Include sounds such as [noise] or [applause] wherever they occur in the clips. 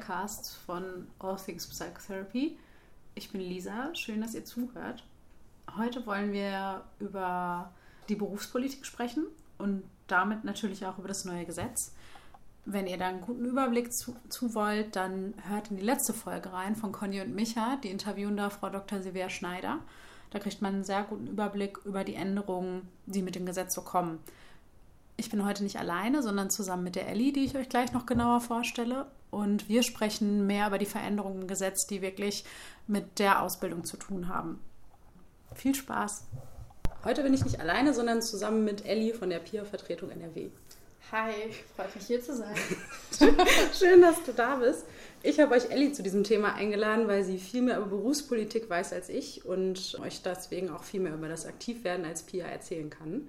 PIA-Casts von All Things Psychotherapy. Ich bin Lisa, schön, dass ihr zuhört. Heute wollen wir über die Berufspolitik sprechen und damit natürlich auch über das neue Gesetz. Wenn ihr da einen guten Überblick zu, zu wollt, dann hört in die letzte Folge rein von Conny und Micha, die interviewen da Frau Dr. Silvia Schneider. Da kriegt man einen sehr guten Überblick über die Änderungen, die mit dem Gesetz so kommen. Ich bin heute nicht alleine, sondern zusammen mit der Ellie, die ich euch gleich noch genauer vorstelle. Und wir sprechen mehr über die Veränderungen im Gesetz, die wirklich mit der Ausbildung zu tun haben. Viel Spaß! Heute bin ich nicht alleine, sondern zusammen mit Ellie von der PIA-Vertretung NRW. Hi, freut mich hier zu sein. [laughs] Schön, dass du da bist. Ich habe euch Ellie zu diesem Thema eingeladen, weil sie viel mehr über Berufspolitik weiß als ich und euch deswegen auch viel mehr über das Aktivwerden als PIA erzählen kann.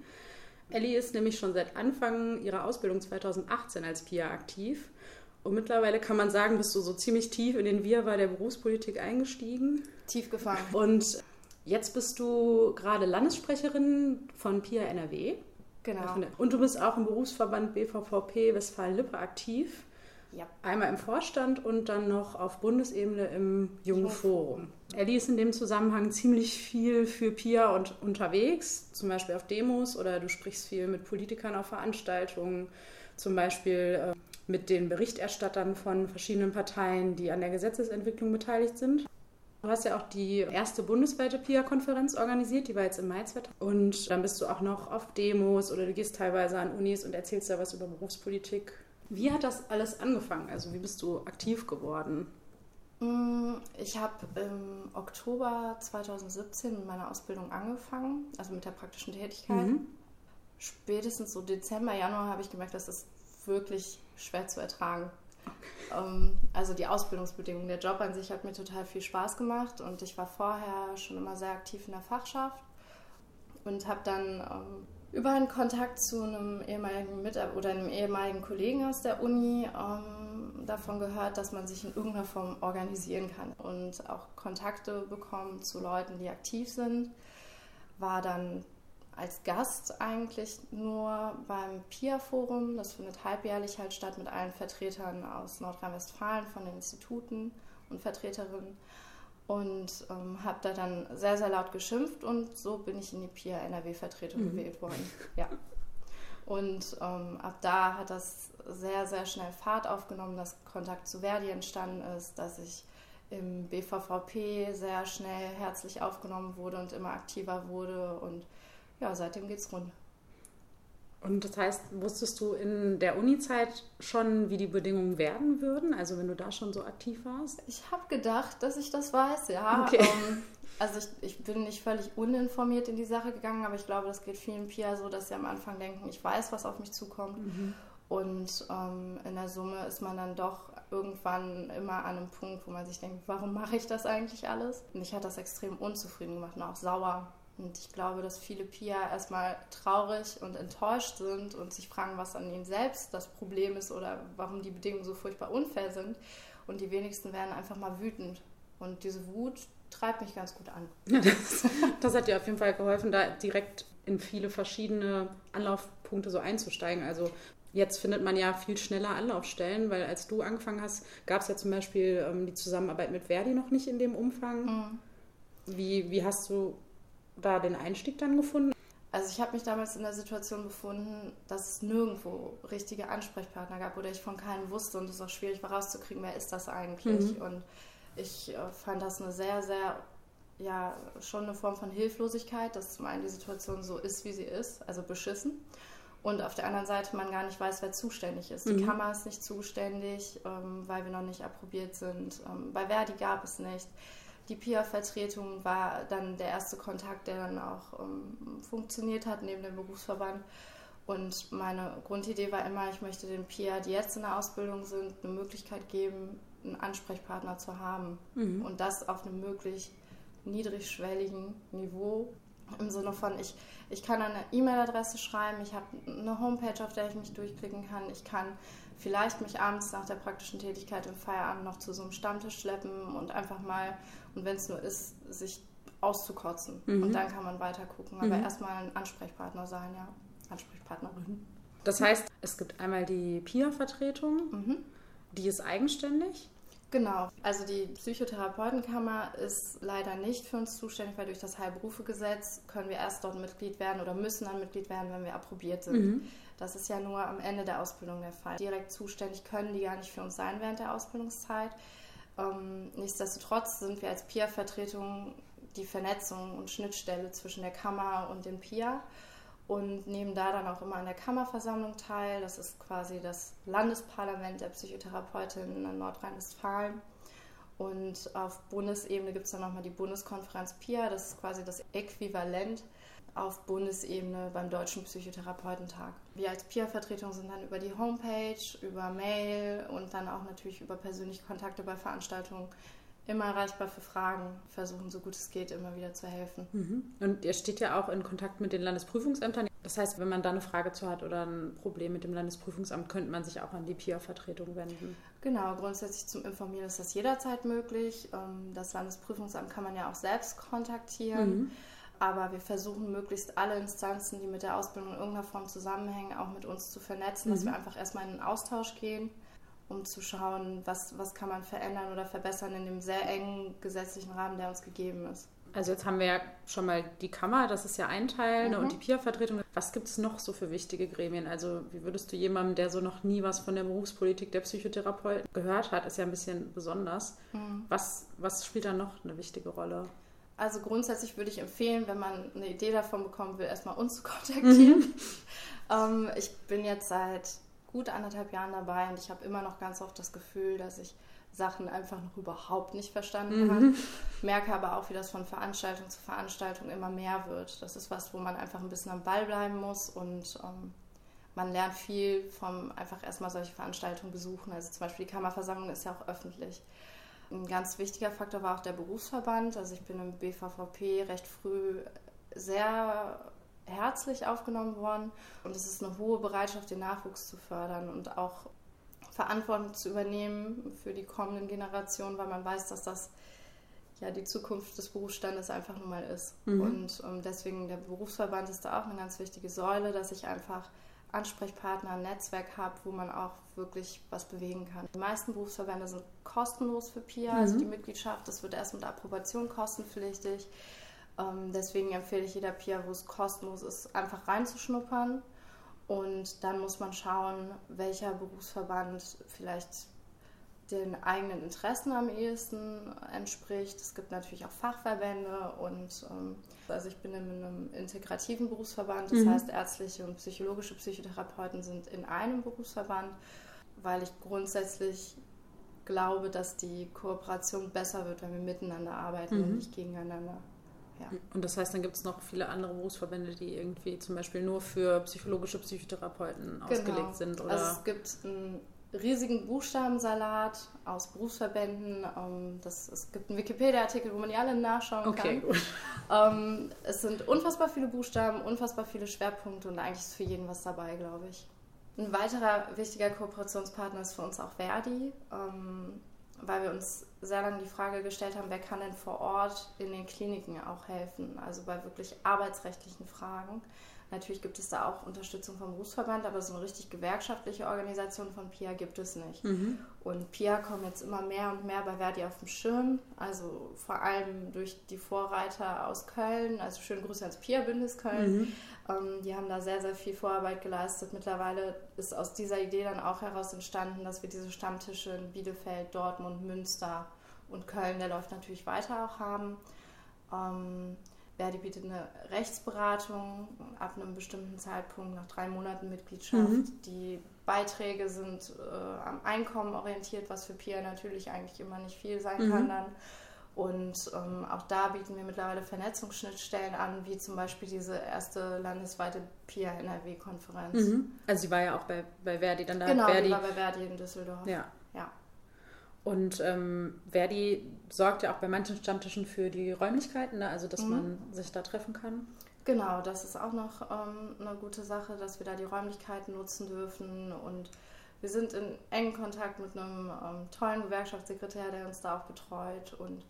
Ellie ist nämlich schon seit Anfang ihrer Ausbildung 2018 als PIA aktiv. Und mittlerweile kann man sagen, bist du so ziemlich tief in den Wirrwarr der Berufspolitik eingestiegen. Tief gefangen. Und jetzt bist du gerade Landessprecherin von PIA NRW. Genau. Und du bist auch im Berufsverband BVVP Westfalen-Lippe aktiv. Ja. Einmal im Vorstand und dann noch auf Bundesebene im Jungen Forum. Ellie ist in dem Zusammenhang ziemlich viel für PIA und unterwegs, zum Beispiel auf Demos oder du sprichst viel mit Politikern auf Veranstaltungen, zum Beispiel äh, mit den Berichterstattern von verschiedenen Parteien, die an der Gesetzesentwicklung beteiligt sind. Du hast ja auch die erste bundesweite PIA-Konferenz organisiert, die war jetzt im Mai 2000. Und dann bist du auch noch auf Demos oder du gehst teilweise an Unis und erzählst da was über Berufspolitik. Wie hat das alles angefangen? Also wie bist du aktiv geworden? Mm, ich habe im Oktober 2017 mit meiner Ausbildung angefangen, also mit der praktischen Tätigkeit. Mhm. Spätestens so Dezember, Januar habe ich gemerkt, dass das wirklich schwer zu ertragen. Ähm, also die Ausbildungsbedingungen, der Job an sich hat mir total viel Spaß gemacht und ich war vorher schon immer sehr aktiv in der Fachschaft und habe dann ähm, über einen Kontakt zu einem ehemaligen Mitarbeiter oder einem ehemaligen Kollegen aus der Uni ähm, davon gehört, dass man sich in irgendeiner Form organisieren kann und auch Kontakte bekommen zu Leuten, die aktiv sind. War dann als Gast eigentlich nur beim PIA-Forum. Das findet halbjährlich halt statt mit allen Vertretern aus Nordrhein-Westfalen von den Instituten und Vertreterinnen. Und ähm, habe da dann sehr, sehr laut geschimpft und so bin ich in die PIA-NRW-Vertretung mhm. gewählt worden. Ja. Und ähm, ab da hat das sehr, sehr schnell Fahrt aufgenommen, dass Kontakt zu Verdi entstanden ist, dass ich im BVVP sehr schnell herzlich aufgenommen wurde und immer aktiver wurde und ja, seitdem geht's rund. Und das heißt, wusstest du in der Uni-Zeit schon, wie die Bedingungen werden würden? Also wenn du da schon so aktiv warst? Ich habe gedacht, dass ich das weiß, ja. Okay. Ähm, also ich, ich, bin nicht völlig uninformiert in die Sache gegangen, aber ich glaube, das geht vielen Pia so, dass sie am Anfang denken, ich weiß, was auf mich zukommt. Mhm. Und ähm, in der Summe ist man dann doch irgendwann immer an einem Punkt, wo man sich denkt, warum mache ich das eigentlich alles? Und ich hat das extrem unzufrieden gemacht und auch sauer und ich glaube, dass viele Pia erstmal traurig und enttäuscht sind und sich fragen, was an ihnen selbst das Problem ist oder warum die Bedingungen so furchtbar unfair sind. Und die wenigsten werden einfach mal wütend. Und diese Wut treibt mich ganz gut an. Ja, [laughs] das, das hat dir auf jeden Fall geholfen, da direkt in viele verschiedene Anlaufpunkte so einzusteigen. Also Jetzt findet man ja viel schneller Anlaufstellen, weil als du angefangen hast, gab es ja zum Beispiel ähm, die Zusammenarbeit mit Verdi noch nicht in dem Umfang. Mhm. Wie, wie hast du da den Einstieg dann gefunden? Also ich habe mich damals in der Situation befunden, dass es nirgendwo richtige Ansprechpartner gab oder ich von keinem wusste und es auch schwierig war rauszukriegen, wer ist das eigentlich. Mhm. Und ich äh, fand das eine sehr, sehr, ja, schon eine Form von Hilflosigkeit, dass zum einen die Situation so ist, wie sie ist, also beschissen. Und auf der anderen Seite man gar nicht weiß, wer zuständig ist. Mhm. Die Kammer ist nicht zuständig, ähm, weil wir noch nicht approbiert sind. Ähm, bei Verdi gab es nicht die PIA-Vertretung war dann der erste Kontakt, der dann auch ähm, funktioniert hat neben dem Berufsverband. Und meine Grundidee war immer, ich möchte den PIA, die jetzt in der Ausbildung sind, eine Möglichkeit geben, einen Ansprechpartner zu haben. Mhm. Und das auf einem möglichst niedrigschwelligen Niveau. Im Sinne von, ich, ich kann eine E-Mail-Adresse schreiben, ich habe eine Homepage, auf der ich mich durchklicken kann, ich kann vielleicht mich abends nach der praktischen Tätigkeit im Feierabend noch zu so einem Stammtisch schleppen und einfach mal, und wenn es nur ist, sich auszukotzen. Mhm. Und dann kann man weiter gucken. Aber mhm. erstmal ein Ansprechpartner sein, ja. Ansprechpartnerin. Das heißt, es gibt einmal die PIA-Vertretung, mhm. die ist eigenständig. Genau, also die Psychotherapeutenkammer ist leider nicht für uns zuständig, weil durch das Heilberufegesetz können wir erst dort Mitglied werden oder müssen dann Mitglied werden, wenn wir approbiert sind. Mhm. Das ist ja nur am Ende der Ausbildung der Fall. Direkt zuständig können die gar nicht für uns sein während der Ausbildungszeit. Ähm, nichtsdestotrotz sind wir als PIA-Vertretung die Vernetzung und Schnittstelle zwischen der Kammer und dem PIA und nehmen da dann auch immer an der Kammerversammlung teil. Das ist quasi das Landesparlament der Psychotherapeutinnen in Nordrhein-Westfalen. Und auf Bundesebene gibt es dann nochmal die Bundeskonferenz PIA, das ist quasi das Äquivalent auf Bundesebene beim Deutschen Psychotherapeutentag. Wir als PIA-Vertretung sind dann über die Homepage, über Mail und dann auch natürlich über persönliche Kontakte bei Veranstaltungen immer erreichbar für Fragen, versuchen so gut es geht immer wieder zu helfen. Mhm. Und ihr steht ja auch in Kontakt mit den Landesprüfungsämtern. Das heißt, wenn man da eine Frage zu hat oder ein Problem mit dem Landesprüfungsamt, könnte man sich auch an die PIA-Vertretung wenden. Genau, grundsätzlich zum Informieren ist das jederzeit möglich. Ähm, das Landesprüfungsamt kann man ja auch selbst kontaktieren. Mhm. Aber wir versuchen möglichst alle Instanzen, die mit der Ausbildung in irgendeiner Form zusammenhängen, auch mit uns zu vernetzen, mhm. dass wir einfach erstmal in den Austausch gehen um zu schauen, was, was kann man verändern oder verbessern in dem sehr engen gesetzlichen Rahmen, der uns gegeben ist. Also jetzt haben wir ja schon mal die Kammer, das ist ja ein Teil, ne, mhm. und die PIA-Vertretung. Was gibt es noch so für wichtige Gremien? Also wie würdest du jemandem, der so noch nie was von der Berufspolitik der Psychotherapeuten gehört hat, ist ja ein bisschen besonders. Mhm. Was, was spielt da noch eine wichtige Rolle? Also grundsätzlich würde ich empfehlen, wenn man eine Idee davon bekommen will, erstmal uns zu [laughs] kontaktieren. Mhm. ähm, ich bin jetzt seit gut anderthalb Jahren dabei und ich habe immer noch ganz oft das Gefühl, dass ich Sachen einfach noch überhaupt nicht verstanden mhm. habe. Merke aber auch, wie das von Veranstaltung zu Veranstaltung immer mehr wird. Das ist was, wo man einfach ein bisschen am Ball bleiben muss und ähm, man lernt viel vom einfach erstmal solche Veranstaltungen besuchen. Also zum Beispiel die Kammerversammlung ist ja auch öffentlich. Ein ganz wichtiger Faktor war auch der Berufsverband. Also ich bin im BVVP recht früh sehr herzlich aufgenommen worden und es ist eine hohe Bereitschaft, den Nachwuchs zu fördern und auch Verantwortung zu übernehmen für die kommenden Generationen, weil man weiß, dass das ja die Zukunft des Berufsstandes einfach nun mal ist. Mhm. Und um, ähm, deswegen der Berufsverband ist da auch eine ganz wichtige Säule, dass ich einfach Ansprechpartner, ein Netzwerk habe, wo man auch wirklich was bewegen kann. Die meisten Berufsverbände sind kostenlos für PIA, also mhm. also die Mitgliedschaft, das wird erst mit Approbation kostenpflichtig. Ähm, deswegen empfehle ich jeder Pia, wo es kostenlos ist, einfach reinzuschnuppern. Und dann muss man schauen, welcher Berufsverband vielleicht den eigenen Interessen am ehesten entspricht. Es gibt natürlich auch Fachverbände und ähm, also ich bin in einem integrativen Berufsverband, das mhm. heißt ärztliche und psychologische Psychotherapeuten sind in einem Berufsverband, weil ich grundsätzlich glaube, dass die Kooperation besser wird, wenn wir miteinander arbeiten mhm. und nicht gegeneinander. Ja. Und das heißt, dann gibt es noch viele andere Berufsverbände, die irgendwie zum Beispiel nur für psychologische Psychotherapeuten genau. ausgelegt sind. Oder? Also es gibt einen riesigen Buchstabensalat aus Berufsverbänden. Ähm, das, es gibt einen Wikipedia-Artikel, wo man die alle nachschauen okay, kann. Gut. Ähm, es sind unfassbar viele Buchstaben, unfassbar viele Schwerpunkte und eigentlich ist für jeden was dabei, glaube ich. Ein weiterer wichtiger Kooperationspartner ist für uns auch Verdi. Weil wir uns sehr lange die Frage gestellt haben, wer kann denn vor Ort in den Kliniken auch helfen, also bei wirklich arbeitsrechtlichen Fragen. Natürlich gibt es da auch Unterstützung vom Berufsverband, aber so eine richtig gewerkschaftliche Organisation von PIA gibt es nicht. Mhm. Und PIA kommen jetzt immer mehr und mehr bei Verdi auf dem Schirm, also vor allem durch die Vorreiter aus Köln, also schöne Grüße ans PIA-Bündnis Köln. Mhm. Ähm, die haben da sehr, sehr viel Vorarbeit geleistet. Mittlerweile ist aus dieser Idee dann auch heraus entstanden, dass wir diese Stammtische in Bielefeld, Dortmund, Münster und Köln, der läuft natürlich weiter auch haben. Ähm, Verdi bietet eine Rechtsberatung ab einem bestimmten Zeitpunkt, nach drei Monaten Mitgliedschaft. Mhm. Die Beiträge sind äh, am Einkommen orientiert, was für PIA natürlich eigentlich immer nicht viel sein mhm. kann dann. Und ähm, auch da bieten wir mittlerweile Vernetzungsschnittstellen an, wie zum Beispiel diese erste landesweite PIA NRW-Konferenz. Mhm. Also sie war ja auch bei, bei Verdi dann da. Genau, Verdi. die war bei Verdi in Düsseldorf. Ja. ja. Und ähm, Verdi sorgt ja auch bei manchen Stammtischen für die Räumlichkeiten, ne? also dass mhm. man sich da treffen kann. Genau, das ist auch noch ähm, eine gute Sache, dass wir da die Räumlichkeiten nutzen dürfen. Und wir sind in engem Kontakt mit einem ähm, tollen Gewerkschaftssekretär, der uns da auch betreut und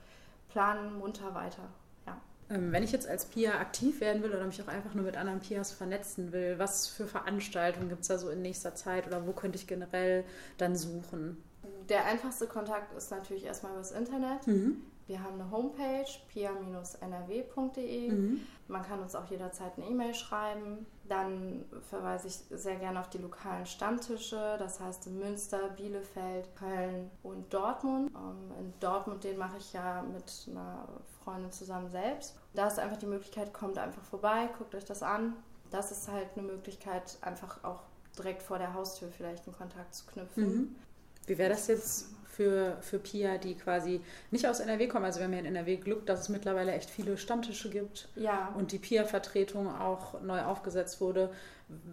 planen munter weiter. Ja. Ähm, wenn ich jetzt als Pia aktiv werden will oder mich auch einfach nur mit anderen Pias vernetzen will, was für Veranstaltungen gibt es da so in nächster Zeit oder wo könnte ich generell dann suchen? Der einfachste Kontakt ist natürlich erstmal übers Internet. Mhm. Wir haben eine Homepage, pia-nrw.de. Mhm. Man kann uns auch jederzeit eine E-Mail schreiben. Dann verweise ich sehr gerne auf die lokalen Stammtische, das heißt in Münster, Bielefeld, Köln und Dortmund. Ähm, in Dortmund, den mache ich ja mit einer Freundin zusammen selbst. Da ist einfach die Möglichkeit, kommt einfach vorbei, guckt euch das an. Das ist halt eine Möglichkeit, einfach auch direkt vor der Haustür vielleicht einen Kontakt zu knüpfen. Mhm. Wie wäre das jetzt für, für Pia, die quasi nicht aus NRW kommen? Also wir haben ja in NRW Glück, dass es mittlerweile echt viele Stammtische gibt ja. und die Pia-Vertretung auch neu aufgesetzt wurde.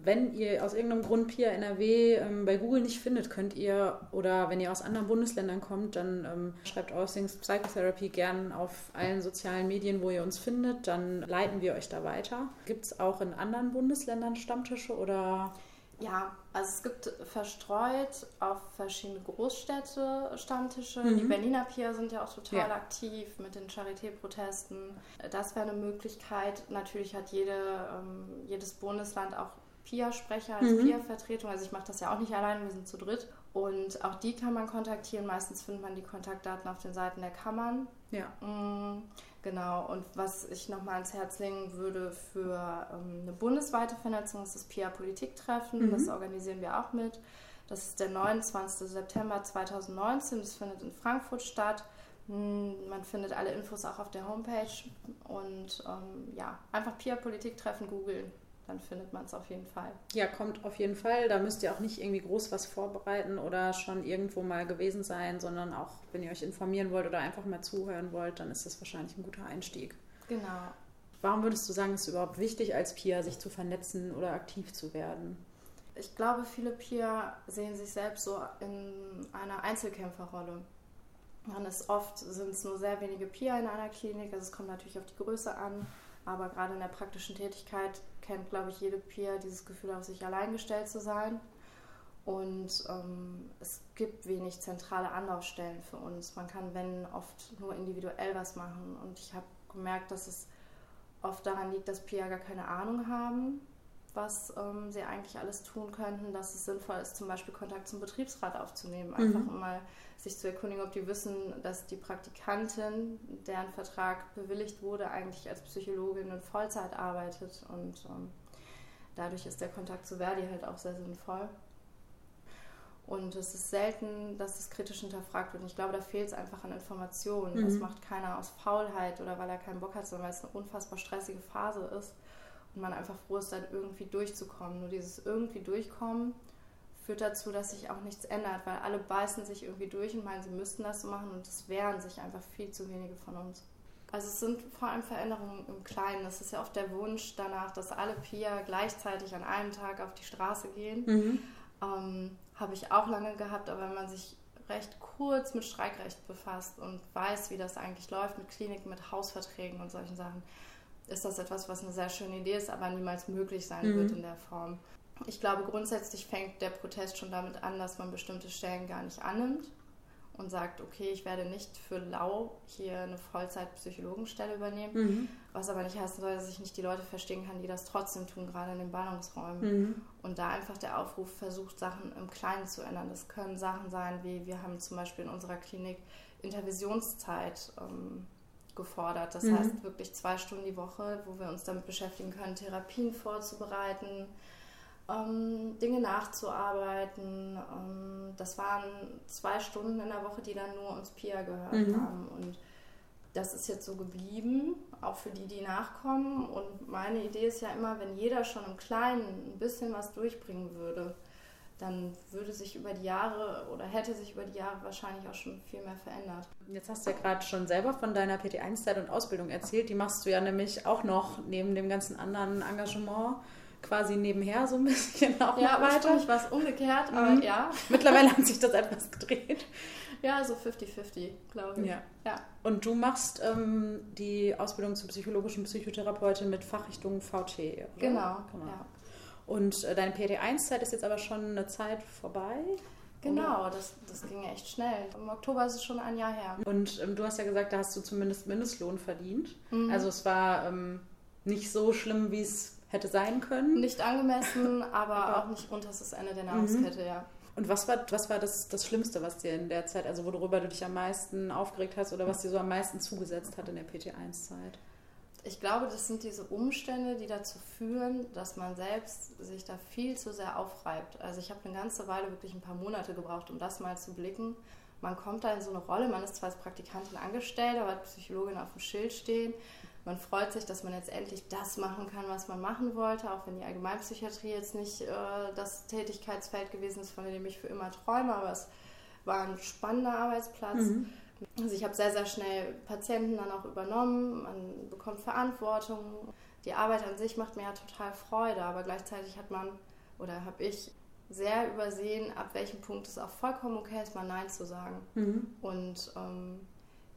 Wenn ihr aus irgendeinem Grund Pia NRW ähm, bei Google nicht findet, könnt ihr, oder wenn ihr aus anderen Bundesländern kommt, dann ähm, schreibt Ausings Psychotherapy gern auf allen sozialen Medien, wo ihr uns findet, dann leiten wir euch da weiter. Gibt es auch in anderen Bundesländern Stammtische oder... Ja, also es gibt verstreut auf verschiedene Großstädte Stammtische. Mhm. Die Berliner Pia sind ja auch total ja. aktiv mit den Charité-Protesten. Das wäre eine Möglichkeit. Natürlich hat jede, ähm, jedes Bundesland auch Pia-Sprecher als mhm. Pia-Vertretung. Also ich mache das ja auch nicht alleine, wir sind zu dritt. Und auch die kann man kontaktieren. Meistens findet man die Kontaktdaten auf den Seiten der Kammern. Ja. Mhm. Genau, und was ich nochmal ans Herz legen würde für ähm, eine bundesweite Vernetzung ist das PIA-Politiktreffen. Mhm. Das organisieren wir auch mit. Das ist der 29. September 2019. Das findet in Frankfurt statt. Hm, man findet alle Infos auch auf der Homepage. Und ähm, ja, einfach PIA-Politiktreffen googeln dann findet man es auf jeden Fall. Ja, kommt auf jeden Fall. Da müsst ihr auch nicht irgendwie groß was vorbereiten oder schon irgendwo mal gewesen sein, sondern auch, wenn ihr euch informieren wollt oder einfach mal zuhören wollt, dann ist das wahrscheinlich ein guter Einstieg. Genau. Warum würdest du sagen, ist es überhaupt wichtig, als Pia sich zu vernetzen oder aktiv zu werden? Ich glaube, viele Pia sehen sich selbst so in einer Einzelkämpferrolle. Man ist oft, sind es nur sehr wenige Pia in einer Klinik, also es kommt natürlich auf die Größe an, aber gerade in der praktischen Tätigkeit kennt, glaube ich, jede Peer dieses Gefühl, auf sich allein gestellt zu sein. Und ähm, es gibt wenig zentrale Anlaufstellen für uns. Man kann, wenn, oft nur individuell was machen. Und ich habe gemerkt, dass es oft daran liegt, dass Peer gar keine Ahnung haben, was ähm, sie eigentlich alles tun könnten, dass es sinnvoll ist, zum Beispiel Kontakt zum Betriebsrat aufzunehmen. Einfach mhm. mal sich zu erkundigen, ob die wissen, dass die Praktikantin, deren Vertrag bewilligt wurde, eigentlich als Psychologin in Vollzeit arbeitet. Und ähm, dadurch ist der Kontakt zu Verdi halt auch sehr sinnvoll. Und es ist selten, dass das kritisch hinterfragt wird. Und ich glaube, da fehlt es einfach an Informationen. Mhm. Das macht keiner aus Faulheit oder weil er keinen Bock hat, sondern weil es eine unfassbar stressige Phase ist und man einfach froh ist, dann irgendwie durchzukommen. Nur dieses irgendwie durchkommen führt dazu, dass sich auch nichts ändert, weil alle beißen sich irgendwie durch und meinen, sie müssten das so machen und es wehren sich einfach viel zu wenige von uns. Also es sind vor allem Veränderungen im Kleinen. Es ist ja oft der Wunsch danach, dass alle Pia gleichzeitig an einem Tag auf die Straße gehen. Mhm. Ähm, Habe ich auch lange gehabt, aber wenn man sich recht kurz mit Streikrecht befasst und weiß, wie das eigentlich läuft mit Kliniken, mit Hausverträgen und solchen Sachen, ist das etwas, was eine sehr schöne Idee ist, aber niemals möglich sein mhm. wird in der Form. Ich glaube, grundsätzlich fängt der Protest schon damit an, dass man bestimmte Stellen gar nicht annimmt und sagt, okay, ich werde nicht für lau hier eine Vollzeit-Psychologenstelle übernehmen, mhm. was aber nicht heißen soll, dass ich nicht die Leute verstehen kann, die das trotzdem tun, gerade in den Ballungsräumen. Mhm. Und da einfach der Aufruf versucht, Sachen im Kleinen zu ändern. Das können Sachen sein, wie wir haben zum Beispiel in unserer Klinik Intervisionszeit ähm, gefordert. Das mhm. heißt wirklich zwei Stunden die Woche, wo wir uns damit beschäftigen können, Therapien vorzubereiten, ähm, Dinge nachzuarbeiten. Ähm, das waren zwei Stunden in der Woche, die dann nur uns Pia gehört mhm. haben. Und das ist jetzt so geblieben, auch für die, die nachkommen. Und meine Idee ist ja immer, wenn jeder schon im Kleinen ein bisschen was durchbringen würde, dann würde sich über die Jahre oder hätte sich über die Jahre wahrscheinlich auch schon viel mehr verändert. Jetzt hast du ja gerade schon selber von deiner PT1-Zeit und Ausbildung erzählt. Die machst du ja nämlich auch noch neben dem ganzen anderen Engagement quasi nebenher so ein bisschen auch ja, weiter. Ja, war es umgekehrt, aber mhm. ja. [laughs] Mittlerweile hat sich das etwas gedreht. Ja, so 50-50, glaube ich. Ja. ja. Und du machst ähm, die Ausbildung zur psychologischen Psychotherapeutin mit Fachrichtung VT, oder? Genau, genau. Ja. Und äh, deine PT1-Zeit ist jetzt aber schon eine Zeit vorbei? Genau, das, das ging echt schnell. Im Oktober ist es schon ein Jahr her. Und ähm, du hast ja gesagt, da hast du zumindest Mindestlohn verdient. Mhm. Also es war ähm, nicht so schlimm, wie es hätte sein können. Nicht angemessen, [laughs] aber, aber auch nicht unterstes Ende der Nahrungskette, mhm. ja. Und was war, was war das, das Schlimmste, was dir in der Zeit, also worüber du dich am meisten aufgeregt hast oder was dir so am meisten zugesetzt hat in der PT1-Zeit? Ich glaube, das sind diese Umstände, die dazu führen, dass man selbst sich da viel zu sehr aufreibt. Also ich habe eine ganze Weile, wirklich ein paar Monate gebraucht, um das mal zu blicken. Man kommt da in so eine Rolle, man ist zwar als Praktikantin angestellt, aber hat Psychologin auf dem Schild stehen man freut sich, dass man jetzt endlich das machen kann, was man machen wollte, auch wenn die Allgemeinpsychiatrie jetzt nicht äh, das Tätigkeitsfeld gewesen ist, von dem ich für immer träume, aber es war ein spannender Arbeitsplatz. Mhm. Also ich habe sehr, sehr schnell Patienten dann auch übernommen, man bekommt Verantwortung. Die Arbeit an sich macht mir ja total Freude, aber gleichzeitig hat man oder habe ich sehr übersehen, ab welchem Punkt es auch vollkommen okay ist, mal Nein zu sagen. Mhm. Und ähm,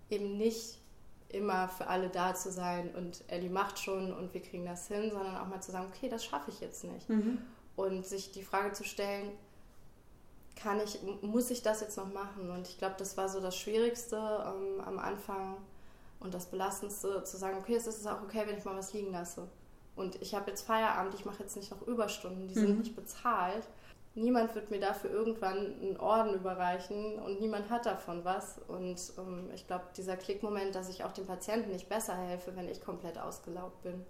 eben nicht immer für alle da zu sein und Ellie macht schon und wir kriegen das hin, sondern auch mal zu sagen, okay, das schaffe ich jetzt nicht. Mhm. Und sich die Frage zu stellen, kann ich, muss ich das jetzt noch machen? Und ich glaube, das war so das Schwierigste ähm, am Anfang und das Belastendste, zu sagen, okay, es ist auch okay, wenn ich mal was liegen lasse. Und ich habe jetzt Feierabend, ich mache jetzt nicht noch Überstunden, die mhm. sind nicht bezahlt niemand wird mir dafür irgendwann einen Orden überreichen und niemand hat davon was. Und ähm, ich glaube, dieser Klickmoment, dass ich auch dem Patienten nicht besser helfe, wenn ich komplett ausgelaugt bin.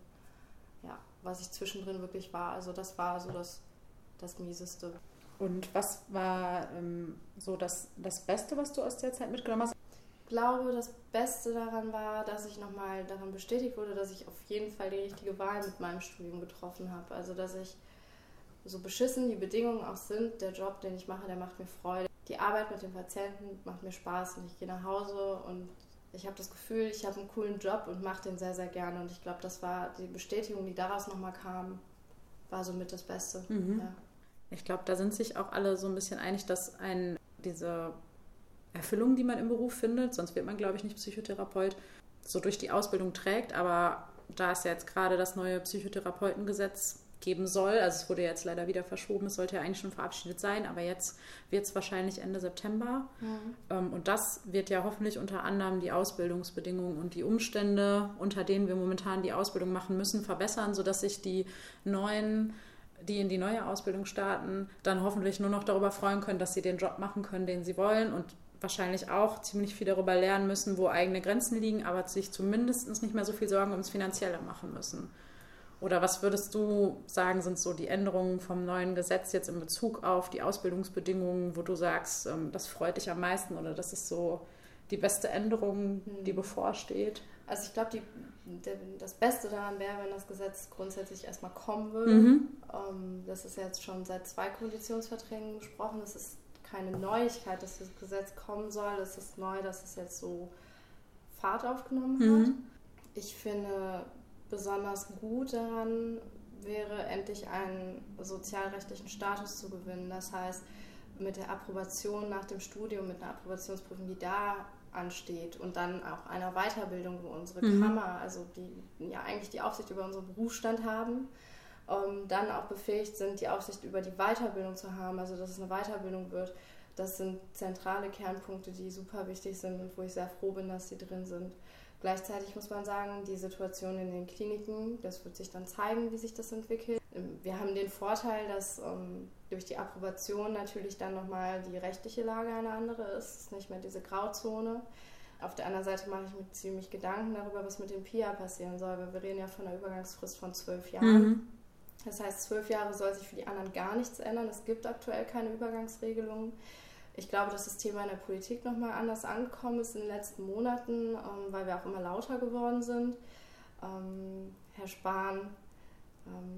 Ja, was ich zwischendrin wirklich war. Also das war so das, das Mieseste. Und was war ähm, so das, das Beste, was du aus der Zeit mitgenommen hast? Ich glaube, das Beste daran war, dass ich nochmal daran bestätigt wurde, dass ich auf jeden Fall die richtige Wahl mit meinem Studium getroffen habe. Also dass ich so beschissen die Bedingungen auch sind, der Job, den ich mache, der macht mir Freude. Die Arbeit mit den Patienten macht mir Spaß und ich gehe nach Hause und ich habe das Gefühl, ich habe einen coolen Job und mache den sehr, sehr gerne. Und ich glaube, das war die Bestätigung, die daraus nochmal kam, war somit das Beste. Mhm. Ja. Ich glaube, da sind sich auch alle so ein bisschen einig, dass ein diese Erfüllung, die man im Beruf findet, sonst wird man, glaube ich, nicht Psychotherapeut, so durch die Ausbildung trägt. Aber da ist ja jetzt gerade das neue Psychotherapeutengesetz geben soll. Also es wurde jetzt leider wieder verschoben, es sollte ja eigentlich schon verabschiedet sein, aber jetzt wird es wahrscheinlich Ende September. Mhm. Ähm, und das wird ja hoffentlich unter anderem die Ausbildungsbedingungen und die Umstände, unter denen wir momentan die Ausbildung machen müssen, verbessern, sodass sich die neuen die in die neue Ausbildung starten, dann hoffentlich nur noch darüber freuen können, dass sie den Job machen können, den sie wollen und wahrscheinlich auch ziemlich viel darüber lernen müssen, wo eigene Grenzen liegen, aber sich zumindest nicht mehr so viel Sorgen ums Finanzielle machen müssen. Oder was würdest du sagen, sind so die Änderungen vom neuen Gesetz jetzt in Bezug auf die Ausbildungsbedingungen, wo du sagst, ähm, das freut dich am meisten oder das ist so die beste Änderung, die hm. bevorsteht? Also ich glaube, das Beste daran wäre, wenn das Gesetz grundsätzlich erstmal kommen würde. Mhm. Ähm, das ist jetzt schon seit zwei Koalitionsverträgen besprochen. Es ist keine Neuigkeit, dass das Gesetz kommen soll. Es ist neu, dass es jetzt so Fahrt aufgenommen hat. Mhm. Ich finde, besonders gut daran wäre, endlich einen sozialrechtlichen Status zu gewinnen. Das heißt, mit der Approbation nach dem Studium, mit einer Approbationsprüfung, die da ansteht und dann auch einer Weiterbildung, wo unsere mhm. Kammer, also die ja eigentlich die Aufsicht über unseren Berufsstand haben, ähm, dann auch befähigt sind, die Aufsicht über die Weiterbildung zu haben, also dass es eine Weiterbildung wird. Das sind zentrale Kernpunkte, die super wichtig sind und wo ich sehr froh bin, dass sie drin sind. Gleichzeitig muss man sagen, die Situation in den Kliniken, das wird sich dann zeigen, wie sich das entwickelt. Ähm, wir haben den Vorteil, dass ähm, durch die Approbation natürlich dann nochmal die rechtliche Lage eine andere ist. Es ist nicht mehr diese Grauzone. Auf der anderen Seite mache ich mir ziemlich Gedanken darüber, was mit dem PIA passieren soll, weil wir reden ja von einer Übergangsfrist von zwölf Jahren. Mhm. Das heißt, zwölf Jahre soll sich für die anderen gar nichts ändern. Es gibt aktuell keine Übergangsregelungen. Ich glaube, dass das Thema in der Politik nochmal anders angekommen ist in den letzten Monaten, ähm, weil wir auch immer lauter geworden sind. Ähm, Herr Spahn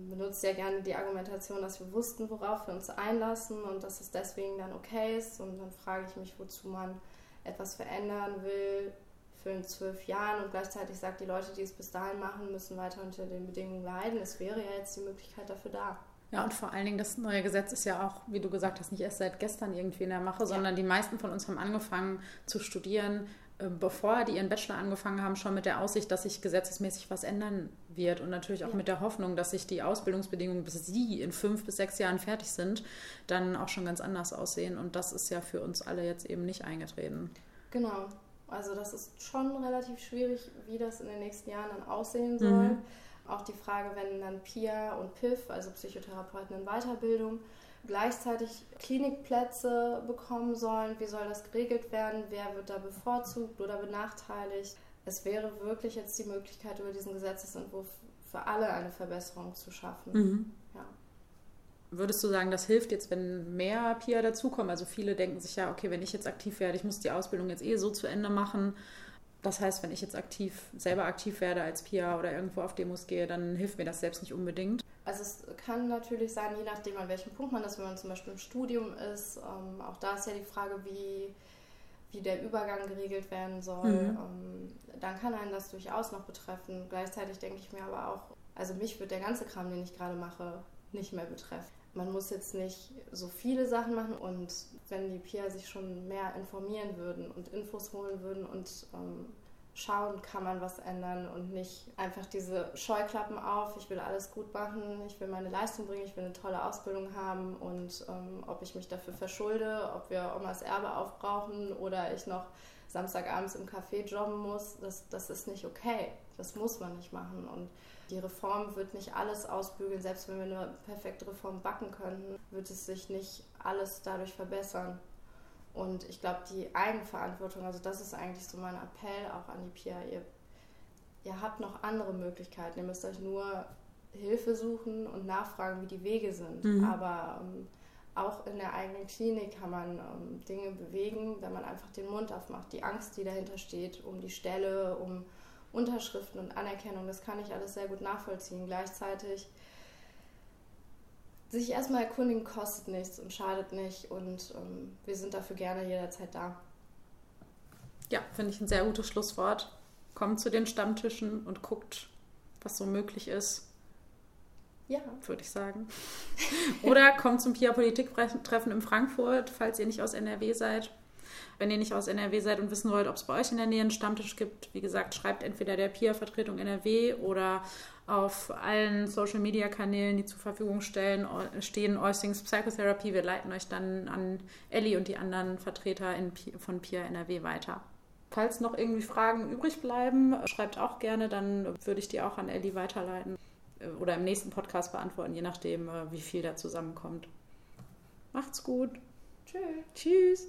benutzt ja gerne die Argumentation, dass wir wussten, worauf wir uns einlassen und dass es deswegen dann okay ist. Und dann frage ich mich, wozu man etwas verändern will für in zwölf Jahren und gleichzeitig sagt, die Leute, die es bis dahin machen, müssen weiter unter den Bedingungen leiden. Es wäre ja jetzt die Möglichkeit dafür da. Ja, und vor allen Dingen, das neue Gesetz ist ja auch, wie du gesagt hast, nicht erst seit gestern irgendwie in der Mache, sondern die meisten von uns haben angefangen zu studieren bevor die ihren Bachelor angefangen haben, schon mit der Aussicht, dass sich gesetzesmäßig was ändern wird und natürlich auch ja. mit der Hoffnung, dass sich die Ausbildungsbedingungen, bis sie in fünf bis sechs Jahren fertig sind, dann auch schon ganz anders aussehen. Und das ist ja für uns alle jetzt eben nicht eingetreten. Genau. Also das ist schon relativ schwierig, wie das in den nächsten Jahren dann aussehen soll. Mhm. Auch die Frage, wenn dann PIA und PIF, also Psychotherapeuten in Weiterbildung, gleichzeitig Klinikplätze bekommen sollen. Wie soll das geregelt werden? Wer wird da bevorzugt oder benachteiligt? Es wäre wirklich jetzt die Möglichkeit, über diesen Gesetzesentwurf für alle eine Verbesserung zu schaffen. Mhm. Ja. Würdest du sagen, das hilft jetzt, wenn mehr PIA dazukommen? Also viele denken sich ja, okay, wenn ich jetzt aktiv werde, ich muss die Ausbildung jetzt eh so zu Ende machen. Das heißt, wenn ich jetzt aktiv, selber aktiv werde als PIA oder irgendwo auf Demos gehe, dann hilft mir das selbst nicht unbedingt. Also es kann natürlich sein, je nachdem an welchem Punkt man ist, wenn man zum Beispiel im Studium ist. Ähm, auch da ist ja die Frage, wie, wie der Übergang geregelt werden soll. Mhm. Ähm, dann kann einen das durchaus noch betreffen. Gleichzeitig denke ich mir aber auch, also mich wird der ganze Kram, den ich gerade mache, nicht mehr betreffen. Man muss jetzt nicht so viele Sachen machen und wenn die PIA sich schon mehr informieren würden und Infos holen würden und ähm, schauen, kann man was ändern und nicht einfach diese Scheuklappen auf, ich will alles gut machen, ich will meine Leistung bringen, ich will eine tolle Ausbildung haben und ähm, ob ich mich dafür verschulde, ob wir Omas Erbe aufbrauchen oder ich noch Samstagabends im Café jobben muss, das, das ist nicht okay. Das muss man nicht machen. Und die Reform wird nicht alles ausbügeln. Selbst wenn wir eine perfekte Reform backen könnten, wird es sich nicht alles dadurch verbessern. Und ich glaube, die Eigenverantwortung, also das ist eigentlich so mein Appell auch an die PIA. Ihr, ihr habt noch andere Möglichkeiten. Ihr müsst euch nur Hilfe suchen und nachfragen, wie die Wege sind. Mhm. Aber ähm, auch in der eigenen Klinik kann man ähm, Dinge bewegen, wenn man einfach den Mund aufmacht. Die Angst, die dahinter steht, um die Stelle, um Unterschriften und Anerkennung, das kann ich alles sehr gut nachvollziehen. Gleichzeitig sich erstmal erkundigen kostet nichts und schadet nicht und ähm, wir sind dafür gerne jederzeit da. Ja, finde ich ein sehr gutes Schlusswort. Kommt zu den Stammtischen und guckt, was so möglich ist. Ja. Würde ich sagen. [laughs] Oder kommt zum Pia-Politik-Treffen in Frankfurt, falls ihr nicht aus NRW seid. Wenn ihr nicht aus NRW seid und wissen wollt, ob es bei euch in der Nähe einen Stammtisch gibt, wie gesagt, schreibt entweder der PIA-Vertretung NRW oder auf allen Social Media Kanälen, die zur Verfügung stellen, stehen All Things Psychotherapy. Wir leiten euch dann an Ellie und die anderen Vertreter in, von PIA NRW weiter. Falls noch irgendwie Fragen übrig bleiben, schreibt auch gerne, dann würde ich die auch an Ellie weiterleiten äh, oder im nächsten Podcast beantworten, je nachdem, äh, wie viel da zusammenkommt. Macht's gut. Tschüss. Tschüss.